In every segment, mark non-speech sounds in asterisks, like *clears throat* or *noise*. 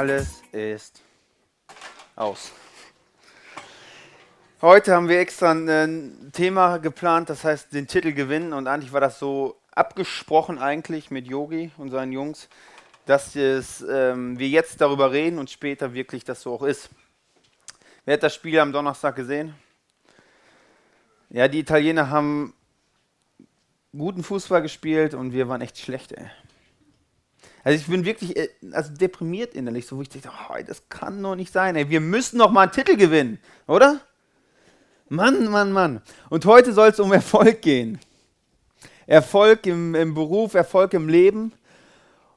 Alles ist aus. Heute haben wir extra ein Thema geplant, das heißt den Titel gewinnen. Und eigentlich war das so abgesprochen eigentlich mit Yogi und seinen Jungs, dass es, ähm, wir jetzt darüber reden und später wirklich das so auch ist. Wer hat das Spiel am Donnerstag gesehen? Ja, die Italiener haben guten Fußball gespielt und wir waren echt schlecht, ey. Also ich bin wirklich äh, also deprimiert innerlich, so wo ich dachte, oh, das kann doch nicht sein. Ey. Wir müssen noch mal einen Titel gewinnen, oder? Mann, Mann, Mann. Und heute soll es um Erfolg gehen. Erfolg im, im Beruf, Erfolg im Leben.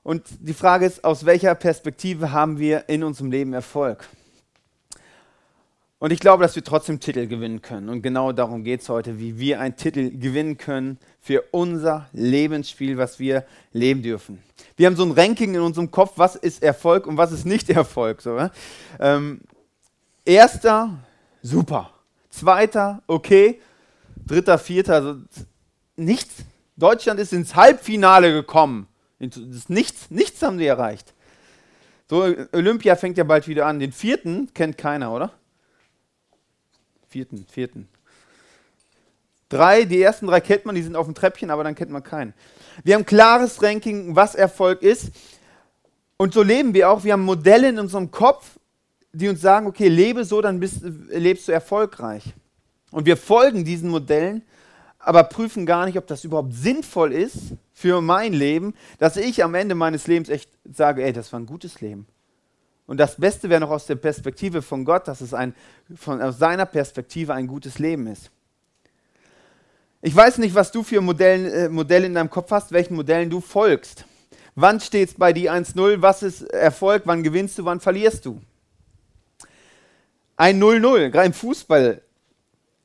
Und die Frage ist, aus welcher Perspektive haben wir in unserem Leben Erfolg? Und ich glaube, dass wir trotzdem Titel gewinnen können. Und genau darum geht es heute, wie wir einen Titel gewinnen können für unser Lebensspiel, was wir leben dürfen. Wir haben so ein Ranking in unserem Kopf, was ist Erfolg und was ist nicht Erfolg. So, ähm, erster, super. Zweiter, okay. Dritter, vierter, also nichts. Deutschland ist ins Halbfinale gekommen. Nichts, nichts haben sie erreicht. So, Olympia fängt ja bald wieder an. Den vierten kennt keiner, oder? Vierten, vierten. Drei, die ersten drei kennt man, die sind auf dem Treppchen, aber dann kennt man keinen. Wir haben klares Ranking, was Erfolg ist. Und so leben wir auch. Wir haben Modelle in unserem Kopf, die uns sagen, okay, lebe so, dann bist, lebst du erfolgreich. Und wir folgen diesen Modellen, aber prüfen gar nicht, ob das überhaupt sinnvoll ist für mein Leben, dass ich am Ende meines Lebens echt sage, ey, das war ein gutes Leben. Und das Beste wäre noch aus der Perspektive von Gott, dass es ein, von, aus seiner Perspektive ein gutes Leben ist. Ich weiß nicht, was du für Modellen, äh, Modelle in deinem Kopf hast, welchen Modellen du folgst. Wann steht es bei dir 1-0? Was ist Erfolg? Wann gewinnst du? Wann verlierst du? Ein 0-0, gerade im Fußball,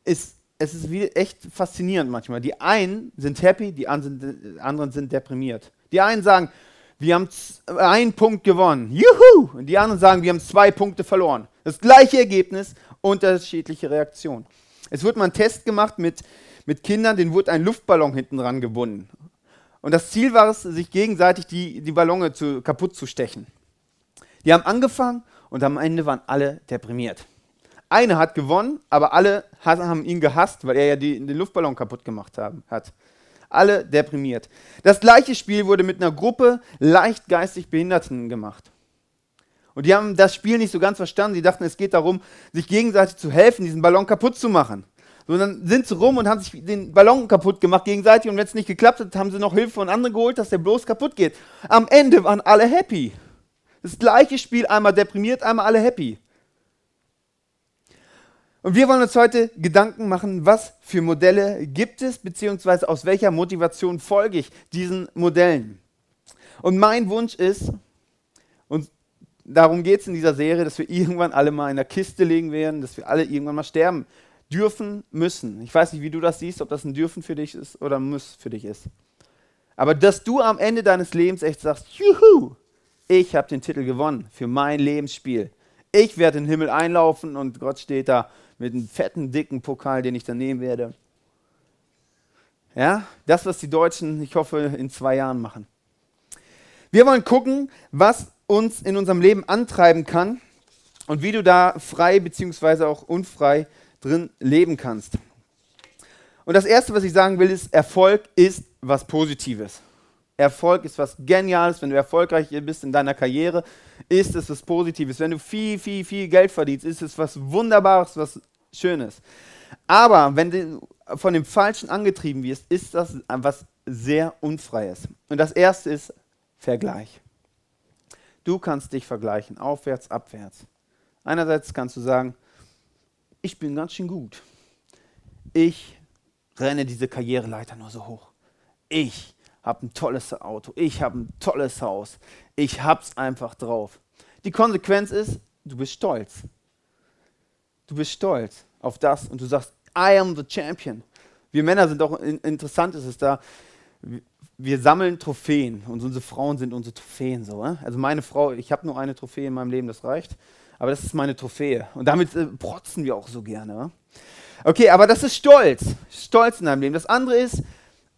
ist es ist echt faszinierend manchmal. Die einen sind happy, die anderen sind deprimiert. Die einen sagen, wir haben einen Punkt gewonnen. Juhu! Und die anderen sagen, wir haben zwei Punkte verloren. Das gleiche Ergebnis, unterschiedliche Reaktionen. Es wurde mal ein Test gemacht mit, mit Kindern, denen wurde ein Luftballon hinten dran gebunden. Und das Ziel war es, sich gegenseitig die, die Ballone zu, kaputt zu stechen. Die haben angefangen und am Ende waren alle deprimiert. Einer hat gewonnen, aber alle haben ihn gehasst, weil er ja die, den Luftballon kaputt gemacht haben, hat alle deprimiert. Das gleiche Spiel wurde mit einer Gruppe leicht geistig Behinderten gemacht. Und die haben das Spiel nicht so ganz verstanden. Sie dachten, es geht darum, sich gegenseitig zu helfen, diesen Ballon kaputt zu machen. So, dann sind sie rum und haben sich den Ballon kaputt gemacht gegenseitig. Und wenn es nicht geklappt hat, haben sie noch Hilfe von anderen geholt, dass der bloß kaputt geht. Am Ende waren alle happy. Das gleiche Spiel, einmal deprimiert, einmal alle happy. Und wir wollen uns heute Gedanken machen, was für Modelle gibt es, beziehungsweise aus welcher Motivation folge ich diesen Modellen. Und mein Wunsch ist, und darum geht es in dieser Serie, dass wir irgendwann alle mal in der Kiste legen werden, dass wir alle irgendwann mal sterben dürfen, müssen. Ich weiß nicht, wie du das siehst, ob das ein Dürfen für dich ist oder ein Muss für dich ist. Aber dass du am Ende deines Lebens echt sagst, juhu, ich habe den Titel gewonnen für mein Lebensspiel. Ich werde in den Himmel einlaufen und Gott steht da mit einem fetten, dicken Pokal, den ich dann nehmen werde. Ja, das, was die Deutschen, ich hoffe, in zwei Jahren machen. Wir wollen gucken, was uns in unserem Leben antreiben kann und wie du da frei bzw. auch unfrei drin leben kannst. Und das Erste, was ich sagen will, ist, Erfolg ist was Positives. Erfolg ist was Geniales. Wenn du erfolgreich bist in deiner Karriere, ist es was Positives. Wenn du viel, viel, viel Geld verdienst, ist es was Wunderbares, was Schönes. Aber wenn du von dem Falschen angetrieben wirst, ist das was sehr Unfreies. Und das Erste ist Vergleich. Du kannst dich vergleichen, aufwärts, abwärts. Einerseits kannst du sagen, ich bin ganz schön gut. Ich renne diese Karriereleiter nur so hoch. Ich habe ein tolles Auto, ich habe ein tolles Haus, ich hab's einfach drauf. Die Konsequenz ist, du bist stolz. Du bist stolz auf das und du sagst, I am the champion. Wir Männer sind auch in, interessant, ist es da. Wir sammeln Trophäen und unsere Frauen sind unsere Trophäen so. Äh? Also meine Frau, ich habe nur eine Trophäe in meinem Leben, das reicht. Aber das ist meine Trophäe und damit äh, protzen wir auch so gerne. Äh? Okay, aber das ist Stolz. Stolz in deinem Leben. Das andere ist,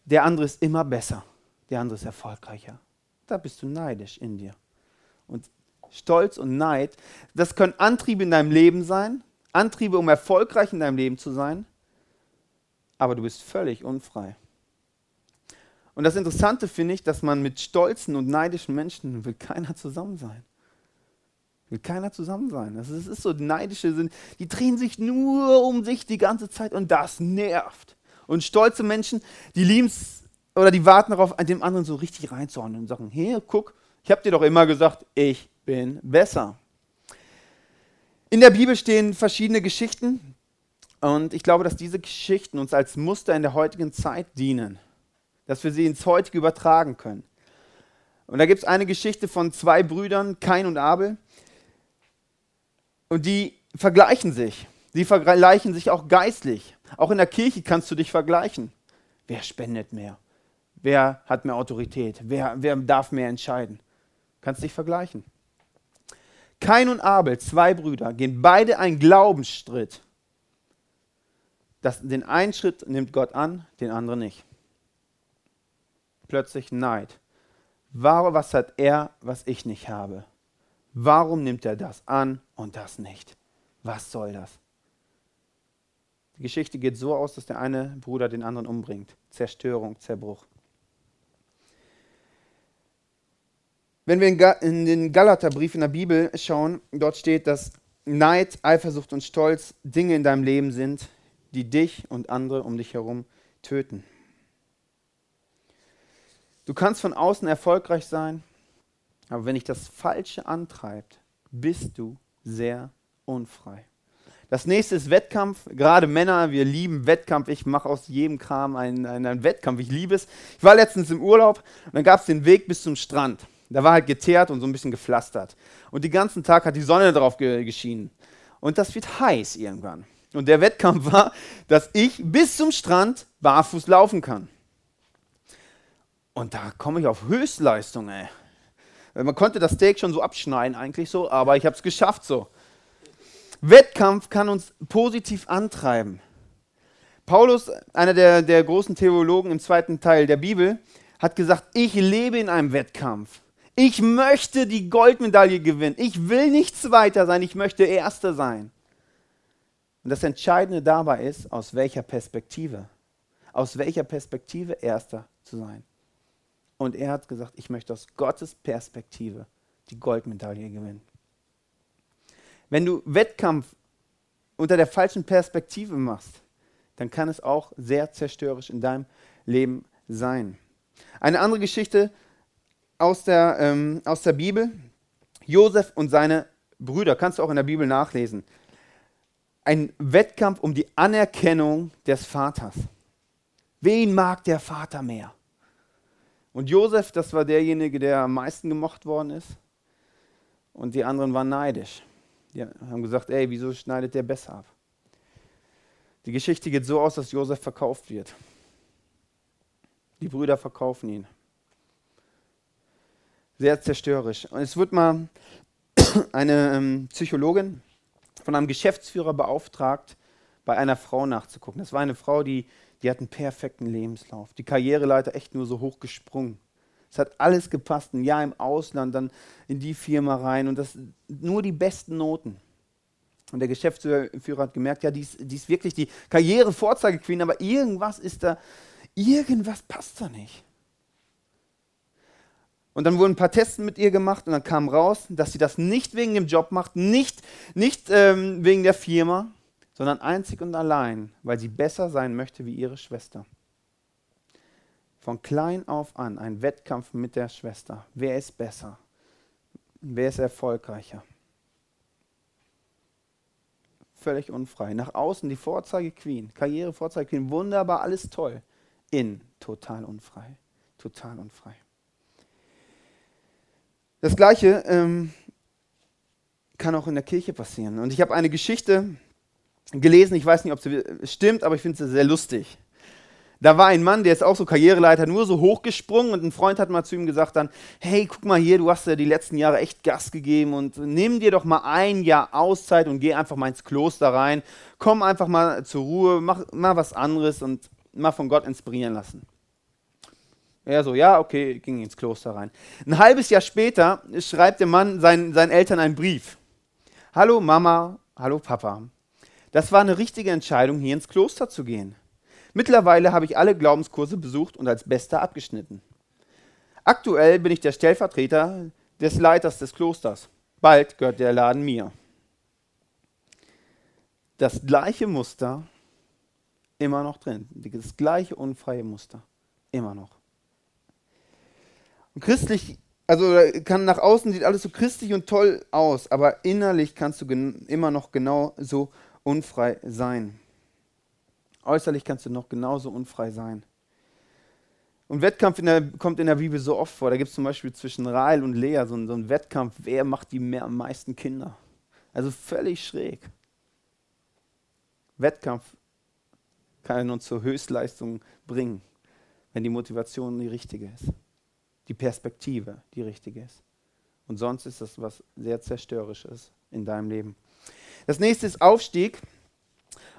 der andere ist immer besser der andere ist erfolgreicher. Da bist du neidisch in dir. Und Stolz und Neid, das können Antriebe in deinem Leben sein, Antriebe, um erfolgreich in deinem Leben zu sein, aber du bist völlig unfrei. Und das Interessante finde ich, dass man mit stolzen und neidischen Menschen will keiner zusammen sein. Will keiner zusammen sein. Ist, das ist so, neidische sind, die drehen sich nur um sich die ganze Zeit und das nervt. Und stolze Menschen, die lieben es oder die warten darauf, an dem anderen so richtig reinzuhauen und sagen, hier, guck, ich habe dir doch immer gesagt, ich bin besser. In der Bibel stehen verschiedene Geschichten und ich glaube, dass diese Geschichten uns als Muster in der heutigen Zeit dienen, dass wir sie ins heutige übertragen können. Und da gibt es eine Geschichte von zwei Brüdern, Kain und Abel, und die vergleichen sich. Sie vergleichen sich auch geistlich. Auch in der Kirche kannst du dich vergleichen. Wer spendet mehr? Wer hat mehr Autorität? Wer, wer darf mehr entscheiden? Kannst dich vergleichen. Kain und Abel, zwei Brüder, gehen beide einen Glaubensschritt. Das, den einen Schritt nimmt Gott an, den anderen nicht. Plötzlich Neid. Warum, was hat er, was ich nicht habe? Warum nimmt er das an und das nicht? Was soll das? Die Geschichte geht so aus, dass der eine Bruder den anderen umbringt. Zerstörung, Zerbruch. Wenn wir in den Galaterbrief in der Bibel schauen, dort steht, dass Neid, Eifersucht und Stolz Dinge in deinem Leben sind, die dich und andere um dich herum töten. Du kannst von außen erfolgreich sein, aber wenn dich das Falsche antreibt, bist du sehr unfrei. Das nächste ist Wettkampf. Gerade Männer, wir lieben Wettkampf. Ich mache aus jedem Kram einen, einen, einen, Wettkampf. Ich liebe es. Ich war letztens im Urlaub und dann gab es den Weg bis zum Strand. Da war halt geteert und so ein bisschen gepflastert. Und den ganzen Tag hat die Sonne drauf ge geschienen. Und das wird heiß irgendwann. Und der Wettkampf *laughs* war, dass ich bis zum Strand barfuß laufen kann. Und da komme ich auf Höchstleistung, ey. Man konnte das Steak schon so abschneiden, eigentlich so, aber ich habe es geschafft so. Wettkampf kann uns positiv antreiben. Paulus, einer der, der großen Theologen im zweiten Teil der Bibel, hat gesagt, ich lebe in einem Wettkampf. Ich möchte die Goldmedaille gewinnen. Ich will nicht Zweiter sein, ich möchte Erster sein. Und das Entscheidende dabei ist, aus welcher Perspektive. Aus welcher Perspektive Erster zu sein. Und er hat gesagt, ich möchte aus Gottes Perspektive die Goldmedaille gewinnen. Wenn du Wettkampf unter der falschen Perspektive machst, dann kann es auch sehr zerstörerisch in deinem Leben sein. Eine andere Geschichte aus der, ähm, aus der Bibel, Josef und seine Brüder, kannst du auch in der Bibel nachlesen. Ein Wettkampf um die Anerkennung des Vaters. Wen mag der Vater mehr? Und Josef, das war derjenige, der am meisten gemocht worden ist. Und die anderen waren neidisch. Die haben gesagt, ey, wieso schneidet der besser ab? Die Geschichte geht so aus, dass Josef verkauft wird. Die Brüder verkaufen ihn. Sehr zerstörerisch. Und es wird mal *clears throat* eine ähm, Psychologin von einem Geschäftsführer beauftragt, bei einer Frau nachzugucken. Das war eine Frau, die die hat einen perfekten Lebenslauf. Die Karriereleiter echt nur so hoch gesprungen. Es hat alles gepasst. Ein Jahr im Ausland, dann in die Firma rein und das nur die besten Noten. Und der Geschäftsführer hat gemerkt, ja, die ist, die ist wirklich die Karriere-Vorzeigequeen, aber irgendwas ist da, irgendwas passt da nicht. Und dann wurden ein paar Tests mit ihr gemacht und dann kam raus, dass sie das nicht wegen dem Job macht, nicht, nicht ähm, wegen der Firma, sondern einzig und allein, weil sie besser sein möchte wie ihre Schwester. Von klein auf an ein Wettkampf mit der Schwester. Wer ist besser? Wer ist erfolgreicher? Völlig unfrei. Nach außen die Vorzeige-Queen, Karriere-Vorzeige-Queen, wunderbar, alles toll. In total unfrei. Total unfrei. Das Gleiche ähm, kann auch in der Kirche passieren. Und ich habe eine Geschichte gelesen, ich weiß nicht, ob sie stimmt, aber ich finde sie sehr lustig. Da war ein Mann, der ist auch so Karriereleiter, nur so hochgesprungen und ein Freund hat mal zu ihm gesagt dann, hey, guck mal hier, du hast ja die letzten Jahre echt Gas gegeben und nimm dir doch mal ein Jahr Auszeit und geh einfach mal ins Kloster rein, komm einfach mal zur Ruhe, mach mal was anderes und mal von Gott inspirieren lassen. Er so, ja, okay, ging ins Kloster rein. Ein halbes Jahr später schreibt der Mann seinen, seinen Eltern einen Brief. Hallo Mama, hallo Papa. Das war eine richtige Entscheidung, hier ins Kloster zu gehen. Mittlerweile habe ich alle Glaubenskurse besucht und als Bester abgeschnitten. Aktuell bin ich der Stellvertreter des Leiters des Klosters. Bald gehört der Laden mir. Das gleiche Muster immer noch drin. Das gleiche unfreie Muster. Immer noch. Und christlich, also kann nach außen sieht alles so christlich und toll aus, aber innerlich kannst du immer noch genau so unfrei sein. Äußerlich kannst du noch genauso unfrei sein. Und Wettkampf in der, kommt in der Bibel so oft vor. Da gibt es zum Beispiel zwischen Rahel und Lea so, so einen Wettkampf, wer macht die mehr, am meisten Kinder. Also völlig schräg. Wettkampf kann uns zur Höchstleistung bringen, wenn die Motivation die richtige ist, die Perspektive die richtige ist. Und sonst ist das was sehr zerstörerisches in deinem Leben. Das nächste ist Aufstieg.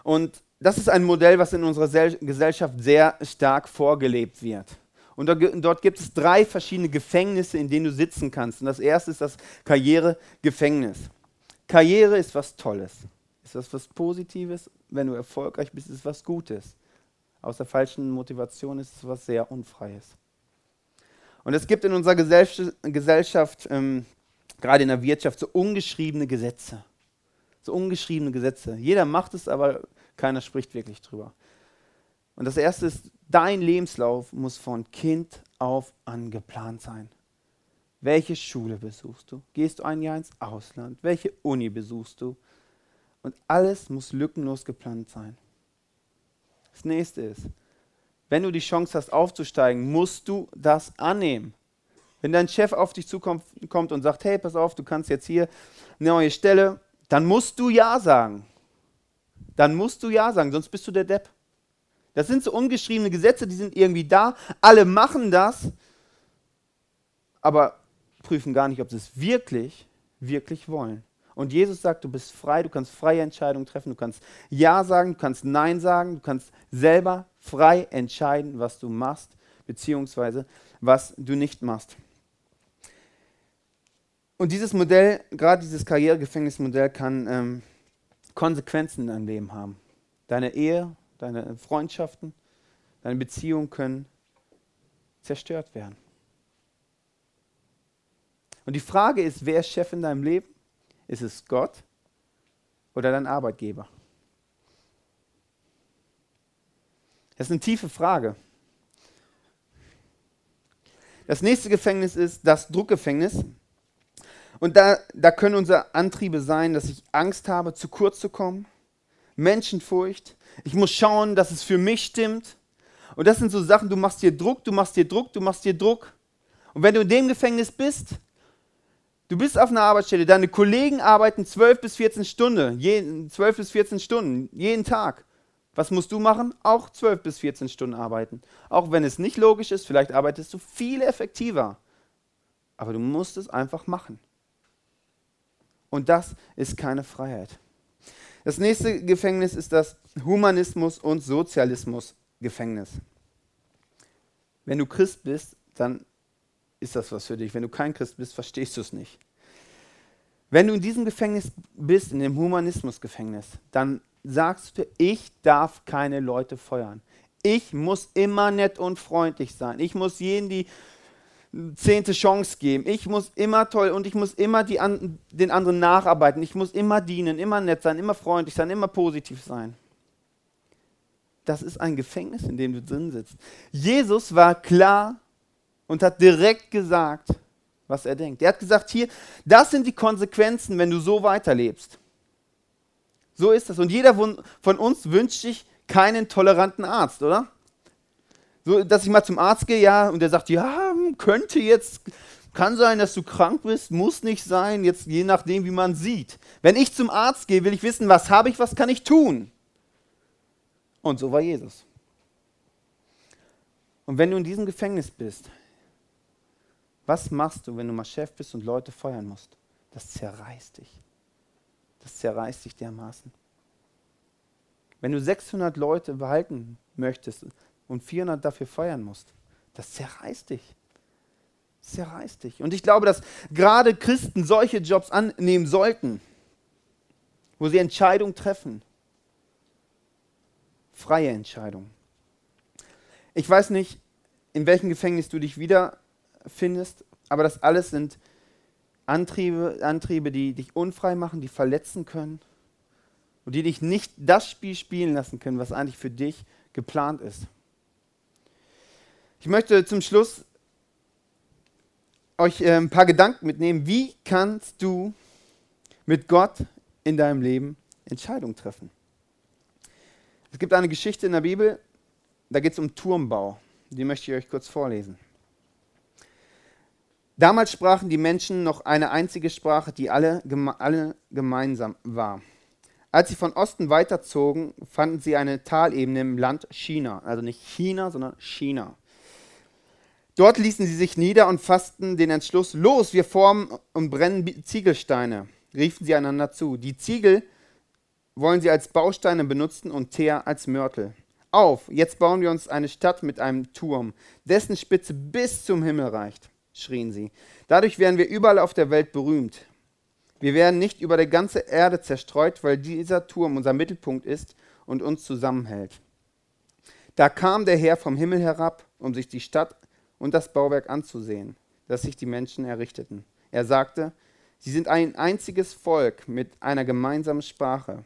Und das ist ein Modell, was in unserer Gesellschaft sehr stark vorgelebt wird. Und dort gibt es drei verschiedene Gefängnisse, in denen du sitzen kannst. Und das erste ist das Karrieregefängnis. Karriere ist was Tolles. Ist das was Positives? Wenn du erfolgreich bist, ist es was Gutes. Aus der falschen Motivation ist es was sehr Unfreies. Und es gibt in unserer Gesellschaft, ähm, gerade in der Wirtschaft, so ungeschriebene Gesetze. So ungeschriebene Gesetze. Jeder macht es, aber keiner spricht wirklich drüber. Und das erste ist, dein Lebenslauf muss von Kind auf an geplant sein. Welche Schule besuchst du? Gehst du ein Jahr ins Ausland? Welche Uni besuchst du? Und alles muss lückenlos geplant sein. Das nächste ist, wenn du die Chance hast aufzusteigen, musst du das annehmen. Wenn dein Chef auf dich zukommt und sagt, hey, pass auf, du kannst jetzt hier eine neue Stelle, dann musst du Ja sagen. Dann musst du Ja sagen, sonst bist du der Depp. Das sind so ungeschriebene Gesetze, die sind irgendwie da. Alle machen das, aber prüfen gar nicht, ob sie es wirklich, wirklich wollen. Und Jesus sagt, du bist frei, du kannst freie Entscheidungen treffen, du kannst Ja sagen, du kannst Nein sagen, du kannst selber frei entscheiden, was du machst, beziehungsweise was du nicht machst. Und dieses Modell, gerade dieses Karrieregefängnismodell, kann ähm, Konsequenzen in deinem Leben haben. Deine Ehe, deine Freundschaften, deine Beziehungen können zerstört werden. Und die Frage ist, wer ist Chef in deinem Leben? Ist es Gott oder dein Arbeitgeber? Das ist eine tiefe Frage. Das nächste Gefängnis ist das Druckgefängnis. Und da, da können unsere Antriebe sein, dass ich Angst habe, zu kurz zu kommen, Menschenfurcht. Ich muss schauen, dass es für mich stimmt. Und das sind so Sachen, du machst dir Druck, du machst dir Druck, du machst dir Druck. Und wenn du in dem Gefängnis bist, du bist auf einer Arbeitsstelle, deine Kollegen arbeiten 12 bis 14 Stunden, je, 12 bis 14 Stunden, jeden Tag. Was musst du machen? Auch 12 bis 14 Stunden arbeiten. Auch wenn es nicht logisch ist, vielleicht arbeitest du viel effektiver. Aber du musst es einfach machen. Und das ist keine Freiheit. Das nächste Gefängnis ist das Humanismus- und Sozialismus-Gefängnis. Wenn du Christ bist, dann ist das was für dich. Wenn du kein Christ bist, verstehst du es nicht. Wenn du in diesem Gefängnis bist, in dem Humanismus-Gefängnis, dann sagst du, ich darf keine Leute feuern. Ich muss immer nett und freundlich sein. Ich muss jeden die zehnte Chance geben. Ich muss immer toll und ich muss immer die an, den anderen nacharbeiten. Ich muss immer dienen, immer nett sein, immer freundlich sein, immer positiv sein. Das ist ein Gefängnis, in dem du drin sitzt. Jesus war klar und hat direkt gesagt, was er denkt. Er hat gesagt, hier, das sind die Konsequenzen, wenn du so weiterlebst. So ist das. Und jeder von uns wünscht sich keinen toleranten Arzt, oder? So, dass ich mal zum Arzt gehe, ja, und der sagt, ja, könnte jetzt, kann sein, dass du krank bist, muss nicht sein, jetzt je nachdem, wie man sieht. Wenn ich zum Arzt gehe, will ich wissen, was habe ich, was kann ich tun? Und so war Jesus. Und wenn du in diesem Gefängnis bist, was machst du, wenn du mal Chef bist und Leute feuern musst? Das zerreißt dich. Das zerreißt dich dermaßen. Wenn du 600 Leute behalten möchtest, und 400 dafür feiern musst, Das zerreißt dich. Das zerreißt dich. Und ich glaube, dass gerade Christen solche Jobs annehmen sollten, wo sie Entscheidungen treffen. Freie Entscheidungen. Ich weiß nicht, in welchem Gefängnis du dich wiederfindest, aber das alles sind Antriebe, Antriebe, die dich unfrei machen, die verletzen können und die dich nicht das Spiel spielen lassen können, was eigentlich für dich geplant ist. Ich möchte zum Schluss euch äh, ein paar Gedanken mitnehmen. Wie kannst du mit Gott in deinem Leben Entscheidungen treffen? Es gibt eine Geschichte in der Bibel, da geht es um Turmbau. Die möchte ich euch kurz vorlesen. Damals sprachen die Menschen noch eine einzige Sprache, die alle, geme alle gemeinsam war. Als sie von Osten weiterzogen, fanden sie eine Talebene im Land China. Also nicht China, sondern China. Dort ließen sie sich nieder und fassten den Entschluss, los, wir formen und brennen Ziegelsteine, riefen sie einander zu. Die Ziegel wollen sie als Bausteine benutzen und Teer als Mörtel. Auf, jetzt bauen wir uns eine Stadt mit einem Turm, dessen Spitze bis zum Himmel reicht, schrien sie. Dadurch werden wir überall auf der Welt berühmt. Wir werden nicht über die ganze Erde zerstreut, weil dieser Turm unser Mittelpunkt ist und uns zusammenhält. Da kam der Herr vom Himmel herab, um sich die Stadt und das Bauwerk anzusehen, das sich die Menschen errichteten. Er sagte, sie sind ein einziges Volk mit einer gemeinsamen Sprache.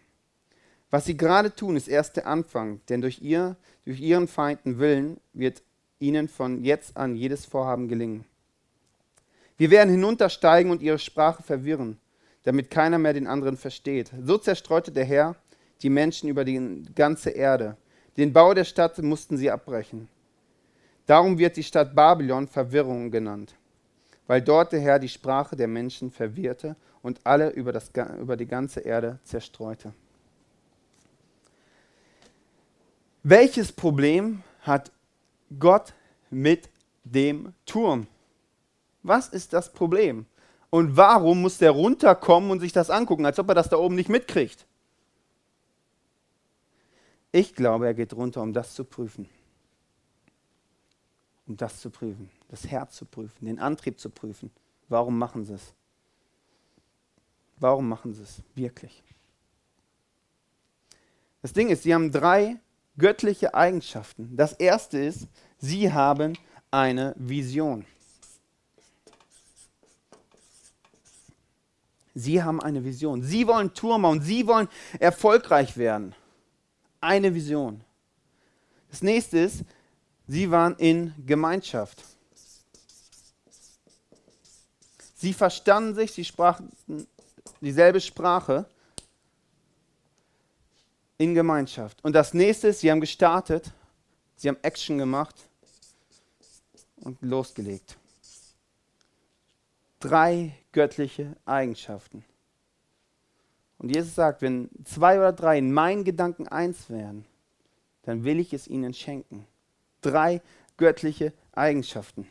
Was sie gerade tun, ist erst der Anfang, denn durch, ihr, durch ihren Feinden Willen wird ihnen von jetzt an jedes Vorhaben gelingen. Wir werden hinuntersteigen und ihre Sprache verwirren damit keiner mehr den anderen versteht. So zerstreute der Herr die Menschen über die ganze Erde. Den Bau der Stadt mussten sie abbrechen. Darum wird die Stadt Babylon Verwirrung genannt, weil dort der Herr die Sprache der Menschen verwirrte und alle über, das, über die ganze Erde zerstreute. Welches Problem hat Gott mit dem Turm? Was ist das Problem? Und warum muss der runterkommen und sich das angucken, als ob er das da oben nicht mitkriegt? Ich glaube, er geht runter, um das zu prüfen. Um das zu prüfen, das Herz zu prüfen, den Antrieb zu prüfen. Warum machen sie es? Warum machen sie es wirklich? Das Ding ist, sie haben drei göttliche Eigenschaften. Das erste ist, sie haben eine Vision. Sie haben eine Vision. Sie wollen Turm und Sie wollen erfolgreich werden. Eine Vision. Das nächste ist, Sie waren in Gemeinschaft. Sie verstanden sich, sie sprachen dieselbe Sprache in Gemeinschaft. Und das nächste ist, sie haben gestartet, sie haben Action gemacht und losgelegt. Drei göttliche Eigenschaften. Und Jesus sagt, wenn zwei oder drei in meinen Gedanken eins wären, dann will ich es ihnen schenken. Drei göttliche Eigenschaften.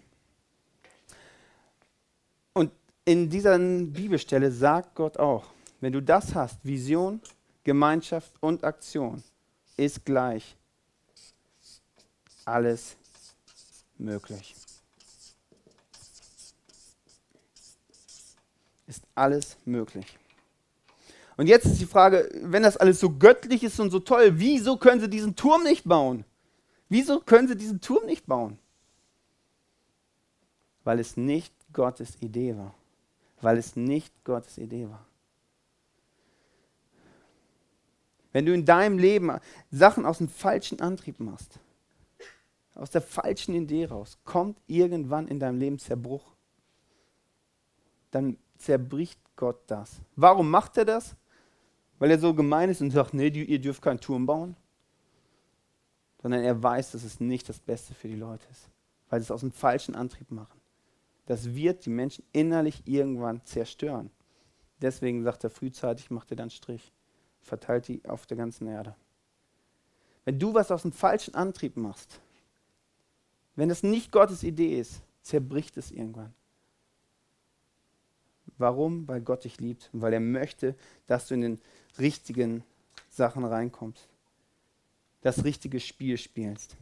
Und in dieser Bibelstelle sagt Gott auch, wenn du das hast, Vision, Gemeinschaft und Aktion, ist gleich alles möglich. Ist alles möglich. Und jetzt ist die Frage, wenn das alles so göttlich ist und so toll, wieso können sie diesen Turm nicht bauen? Wieso können sie diesen Turm nicht bauen? Weil es nicht Gottes Idee war. Weil es nicht Gottes Idee war. Wenn du in deinem Leben Sachen aus dem falschen Antrieb machst, aus der falschen Idee raus, kommt irgendwann in deinem Leben Zerbruch. Dann zerbricht Gott das. Warum macht er das? Weil er so gemein ist und sagt, nee, ihr dürft keinen Turm bauen. Sondern er weiß, dass es nicht das Beste für die Leute ist. Weil sie es aus dem falschen Antrieb machen. Das wird die Menschen innerlich irgendwann zerstören. Deswegen sagt er frühzeitig, macht er dann Strich. Verteilt die auf der ganzen Erde. Wenn du was aus dem falschen Antrieb machst, wenn es nicht Gottes Idee ist, zerbricht es irgendwann. Warum? Weil Gott dich liebt und weil er möchte, dass du in den richtigen Sachen reinkommst. Das richtige Spiel spielst.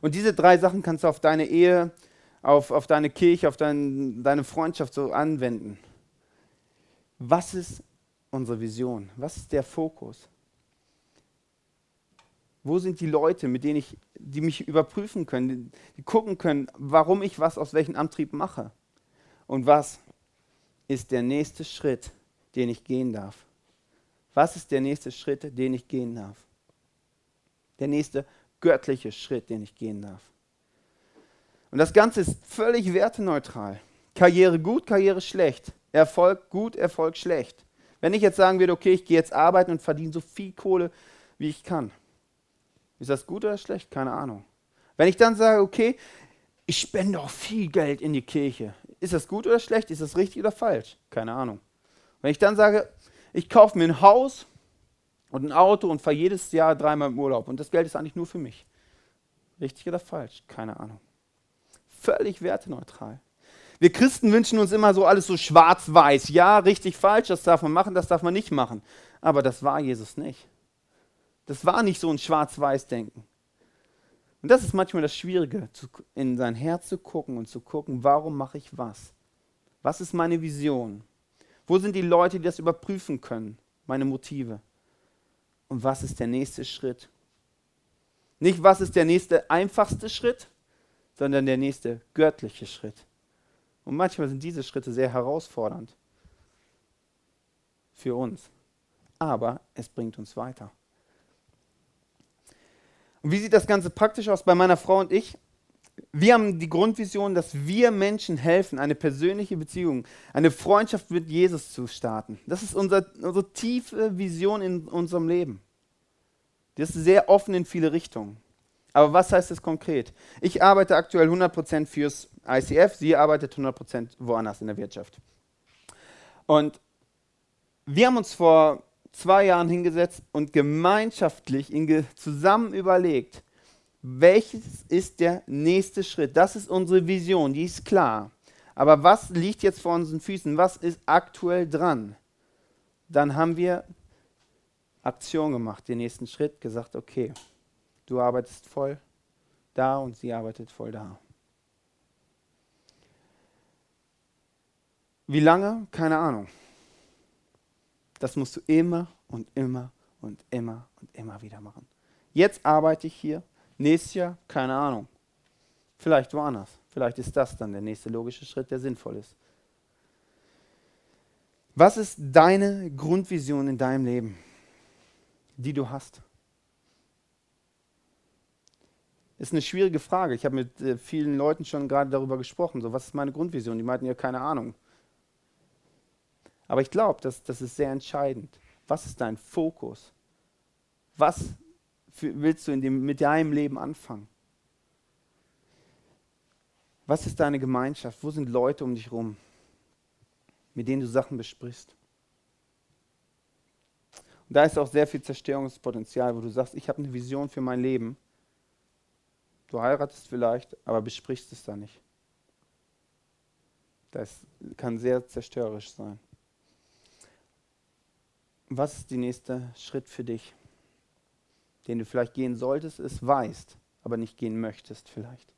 Und diese drei Sachen kannst du auf deine Ehe, auf, auf deine Kirche, auf dein, deine Freundschaft so anwenden. Was ist unsere Vision? Was ist der Fokus? Wo sind die Leute, mit denen ich, die mich überprüfen können, die, die gucken können, warum ich was aus welchem Antrieb mache? Und was ist der nächste Schritt, den ich gehen darf? Was ist der nächste Schritt, den ich gehen darf? Der nächste göttliche Schritt, den ich gehen darf. Und das Ganze ist völlig werteneutral. Karriere gut, Karriere schlecht. Erfolg gut, Erfolg schlecht. Wenn ich jetzt sagen würde, okay, ich gehe jetzt arbeiten und verdiene so viel Kohle, wie ich kann. Ist das gut oder schlecht? Keine Ahnung. Wenn ich dann sage, okay, ich spende auch viel Geld in die Kirche. Ist das gut oder schlecht? Ist das richtig oder falsch? Keine Ahnung. Wenn ich dann sage, ich kaufe mir ein Haus und ein Auto und fahre jedes Jahr dreimal im Urlaub und das Geld ist eigentlich nur für mich. Richtig oder falsch? Keine Ahnung. Völlig werteneutral. Wir Christen wünschen uns immer so alles so schwarz-weiß. Ja, richtig, falsch, das darf man machen, das darf man nicht machen. Aber das war Jesus nicht. Das war nicht so ein schwarz-weiß-Denken. Und das ist manchmal das Schwierige, in sein Herz zu gucken und zu gucken, warum mache ich was? Was ist meine Vision? Wo sind die Leute, die das überprüfen können? Meine Motive. Und was ist der nächste Schritt? Nicht, was ist der nächste einfachste Schritt, sondern der nächste göttliche Schritt. Und manchmal sind diese Schritte sehr herausfordernd für uns. Aber es bringt uns weiter. Und wie sieht das Ganze praktisch aus bei meiner Frau und ich? Wir haben die Grundvision, dass wir Menschen helfen, eine persönliche Beziehung, eine Freundschaft mit Jesus zu starten. Das ist unser, unsere tiefe Vision in unserem Leben. Das ist sehr offen in viele Richtungen. Aber was heißt das konkret? Ich arbeite aktuell 100% fürs ICF, sie arbeitet 100% woanders in der Wirtschaft. Und wir haben uns vor zwei Jahren hingesetzt und gemeinschaftlich zusammen überlegt, welches ist der nächste Schritt? Das ist unsere Vision, die ist klar. Aber was liegt jetzt vor unseren Füßen? Was ist aktuell dran? Dann haben wir Aktion gemacht, den nächsten Schritt, gesagt, okay, du arbeitest voll da und sie arbeitet voll da. Wie lange? Keine Ahnung. Das musst du immer und immer und immer und immer wieder machen. Jetzt arbeite ich hier, nächstes Jahr, keine Ahnung. Vielleicht woanders. Vielleicht ist das dann der nächste logische Schritt, der sinnvoll ist. Was ist deine Grundvision in deinem Leben, die du hast? Ist eine schwierige Frage. Ich habe mit äh, vielen Leuten schon gerade darüber gesprochen. So, was ist meine Grundvision? Die meinten ja keine Ahnung. Aber ich glaube, das, das ist sehr entscheidend. Was ist dein Fokus? Was willst du dem, mit deinem Leben anfangen? Was ist deine Gemeinschaft? Wo sind Leute um dich herum, mit denen du Sachen besprichst? Und da ist auch sehr viel Zerstörungspotenzial, wo du sagst, ich habe eine Vision für mein Leben. Du heiratest vielleicht, aber besprichst es da nicht. Das kann sehr zerstörerisch sein was ist der nächste Schritt für dich, den du vielleicht gehen solltest, es weißt, aber nicht gehen möchtest vielleicht?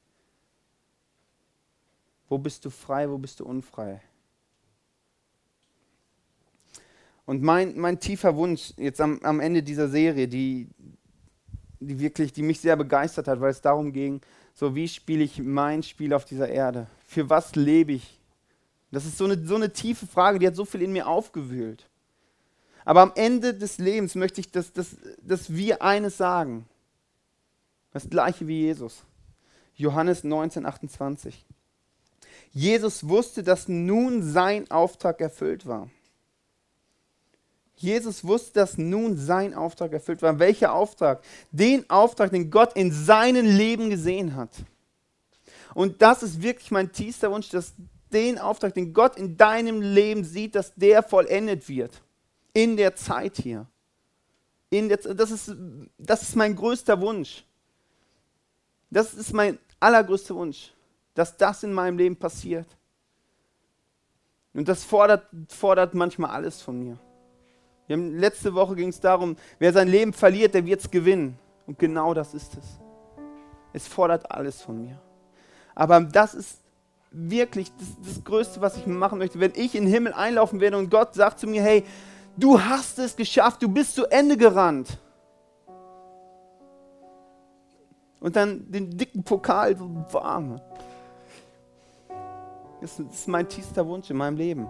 Wo bist du frei, wo bist du unfrei? Und mein, mein tiefer Wunsch jetzt am, am Ende dieser Serie, die, die wirklich, die mich sehr begeistert hat, weil es darum ging, so wie spiele ich mein Spiel auf dieser Erde? Für was lebe ich? Das ist so eine, so eine tiefe Frage, die hat so viel in mir aufgewühlt. Aber am Ende des Lebens möchte ich, dass, dass, dass wir eines sagen. Das gleiche wie Jesus. Johannes 19, 28. Jesus wusste, dass nun sein Auftrag erfüllt war. Jesus wusste, dass nun sein Auftrag erfüllt war. Welcher Auftrag? Den Auftrag, den Gott in seinem Leben gesehen hat. Und das ist wirklich mein tiefster Wunsch, dass den Auftrag, den Gott in deinem Leben sieht, dass der vollendet wird in der Zeit hier. In der, das, ist, das ist mein größter Wunsch. Das ist mein allergrößter Wunsch, dass das in meinem Leben passiert. Und das fordert, fordert manchmal alles von mir. Haben, letzte Woche ging es darum, wer sein Leben verliert, der wird es gewinnen. Und genau das ist es. Es fordert alles von mir. Aber das ist wirklich das, das Größte, was ich machen möchte. Wenn ich in den Himmel einlaufen werde und Gott sagt zu mir, hey, du hast es geschafft, du bist zu Ende gerannt. Und dann den dicken Pokal so warm. Das ist mein tiefster Wunsch in meinem Leben.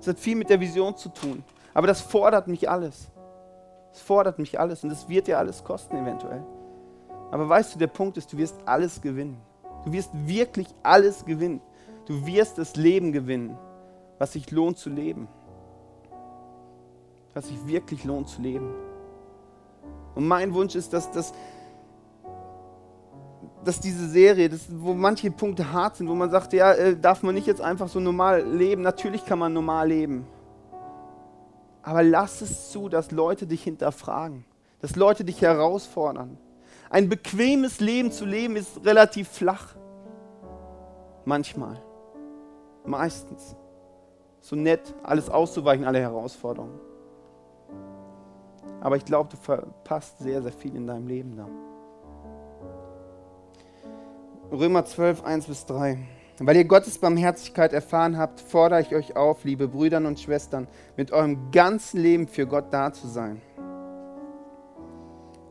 Es hat viel mit der Vision zu tun. Aber das fordert mich alles. Es fordert mich alles und es wird dir alles kosten eventuell. Aber weißt du, der Punkt ist, du wirst alles gewinnen. Du wirst wirklich alles gewinnen. Du wirst das Leben gewinnen, was sich lohnt zu leben. Was sich wirklich lohnt zu leben. Und mein Wunsch ist, dass, dass, dass diese Serie, dass, wo manche Punkte hart sind, wo man sagt, ja, äh, darf man nicht jetzt einfach so normal leben. Natürlich kann man normal leben. Aber lass es zu, dass Leute dich hinterfragen, dass Leute dich herausfordern. Ein bequemes Leben zu leben ist relativ flach. Manchmal. Meistens. So nett, alles auszuweichen, alle Herausforderungen. Aber ich glaube, du verpasst sehr, sehr viel in deinem Leben da. Römer 12, 1 bis 3. Weil ihr Gottes Barmherzigkeit erfahren habt, fordere ich euch auf, liebe Brüder und Schwestern, mit eurem ganzen Leben für Gott da zu sein.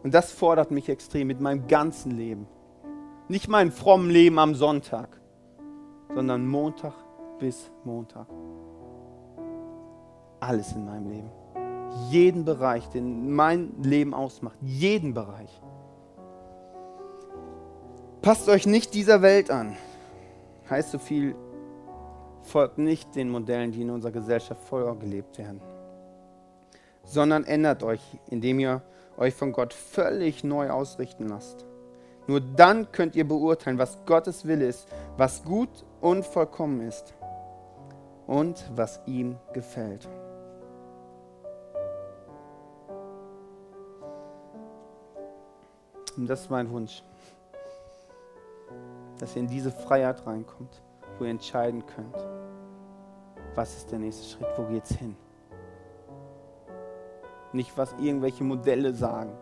Und das fordert mich extrem mit meinem ganzen Leben. Nicht mein frommen Leben am Sonntag, sondern Montag bis Montag. Alles in meinem Leben. Jeden Bereich, den mein Leben ausmacht. Jeden Bereich. Passt euch nicht dieser Welt an. Heißt so viel, folgt nicht den Modellen, die in unserer Gesellschaft vorgelebt werden, sondern ändert euch, indem ihr euch von Gott völlig neu ausrichten lasst. Nur dann könnt ihr beurteilen, was Gottes Wille ist, was gut und vollkommen ist und was ihm gefällt. Und das ist mein Wunsch, dass ihr in diese Freiheit reinkommt, wo ihr entscheiden könnt, was ist der nächste Schritt, wo geht's hin. Nicht, was irgendwelche Modelle sagen,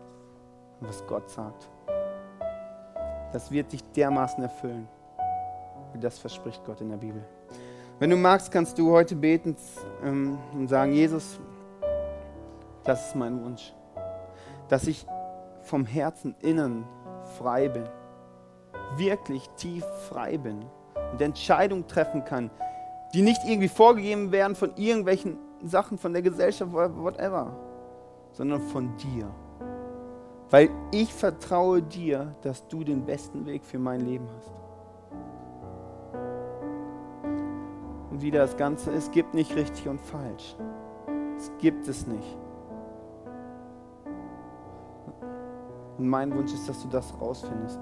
was Gott sagt. Das wird dich dermaßen erfüllen. Wie das verspricht Gott in der Bibel. Wenn du magst, kannst du heute beten ähm, und sagen, Jesus, das ist mein Wunsch. Dass ich vom Herzen innen frei bin. Wirklich tief frei bin. Und Entscheidungen treffen kann, die nicht irgendwie vorgegeben werden von irgendwelchen Sachen, von der Gesellschaft, whatever, sondern von dir. Weil ich vertraue dir, dass du den besten Weg für mein Leben hast. Und wieder das Ganze, es gibt nicht richtig und falsch. Es gibt es nicht. Und mein Wunsch ist, dass du das rausfindest.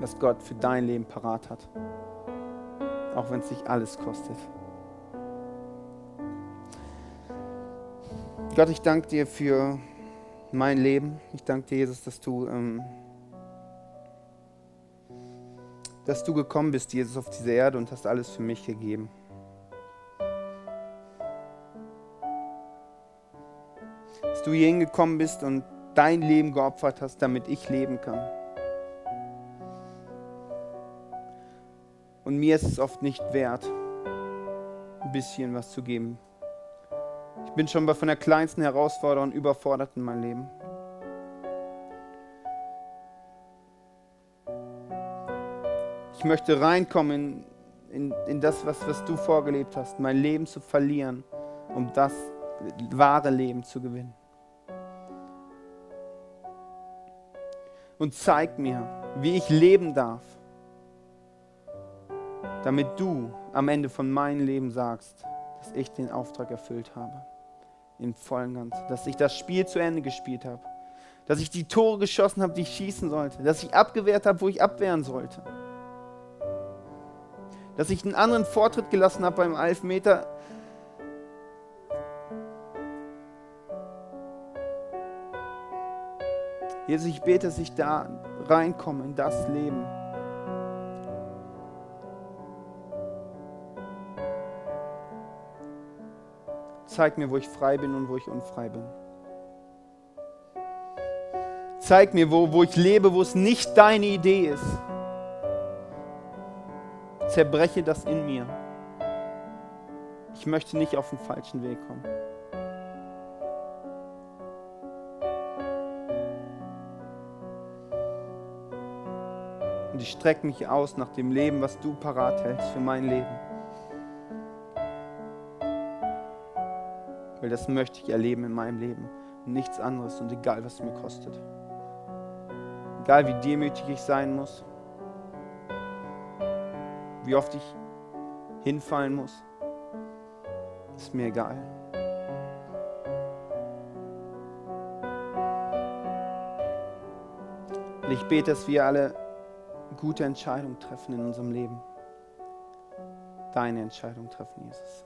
Was Gott für dein Leben parat hat. Auch wenn es dich alles kostet. Gott, ich danke dir für mein Leben. Ich danke dir, Jesus, dass du, ähm, dass du gekommen bist, Jesus, auf diese Erde und hast alles für mich gegeben. Dass du hier hingekommen bist und dein Leben geopfert hast, damit ich leben kann. Und mir ist es oft nicht wert, ein bisschen was zu geben. Ich bin schon bei von der kleinsten Herausforderung überfordert in meinem Leben. Ich möchte reinkommen in, in, in das, was, was du vorgelebt hast, mein Leben zu verlieren, um das wahre Leben zu gewinnen. Und zeig mir, wie ich leben darf, damit du am Ende von meinem Leben sagst, dass ich den Auftrag erfüllt habe. Im vollen Ganzen. Dass ich das Spiel zu Ende gespielt habe. Dass ich die Tore geschossen habe, die ich schießen sollte. Dass ich abgewehrt habe, wo ich abwehren sollte. Dass ich einen anderen Vortritt gelassen habe beim Elfmeter. Jesus, ich bete, dass ich da reinkomme in das Leben. Zeig mir, wo ich frei bin und wo ich unfrei bin. Zeig mir, wo, wo ich lebe, wo es nicht deine Idee ist. Zerbreche das in mir. Ich möchte nicht auf den falschen Weg kommen. Und ich strecke mich aus nach dem Leben, was du parat hältst für mein Leben. Weil das möchte ich erleben in meinem Leben. Nichts anderes und egal, was es mir kostet. Egal, wie demütig ich sein muss. Wie oft ich hinfallen muss. Ist mir egal. Und ich bete, dass wir alle gute Entscheidungen treffen in unserem Leben. Deine Entscheidung treffen, Jesus.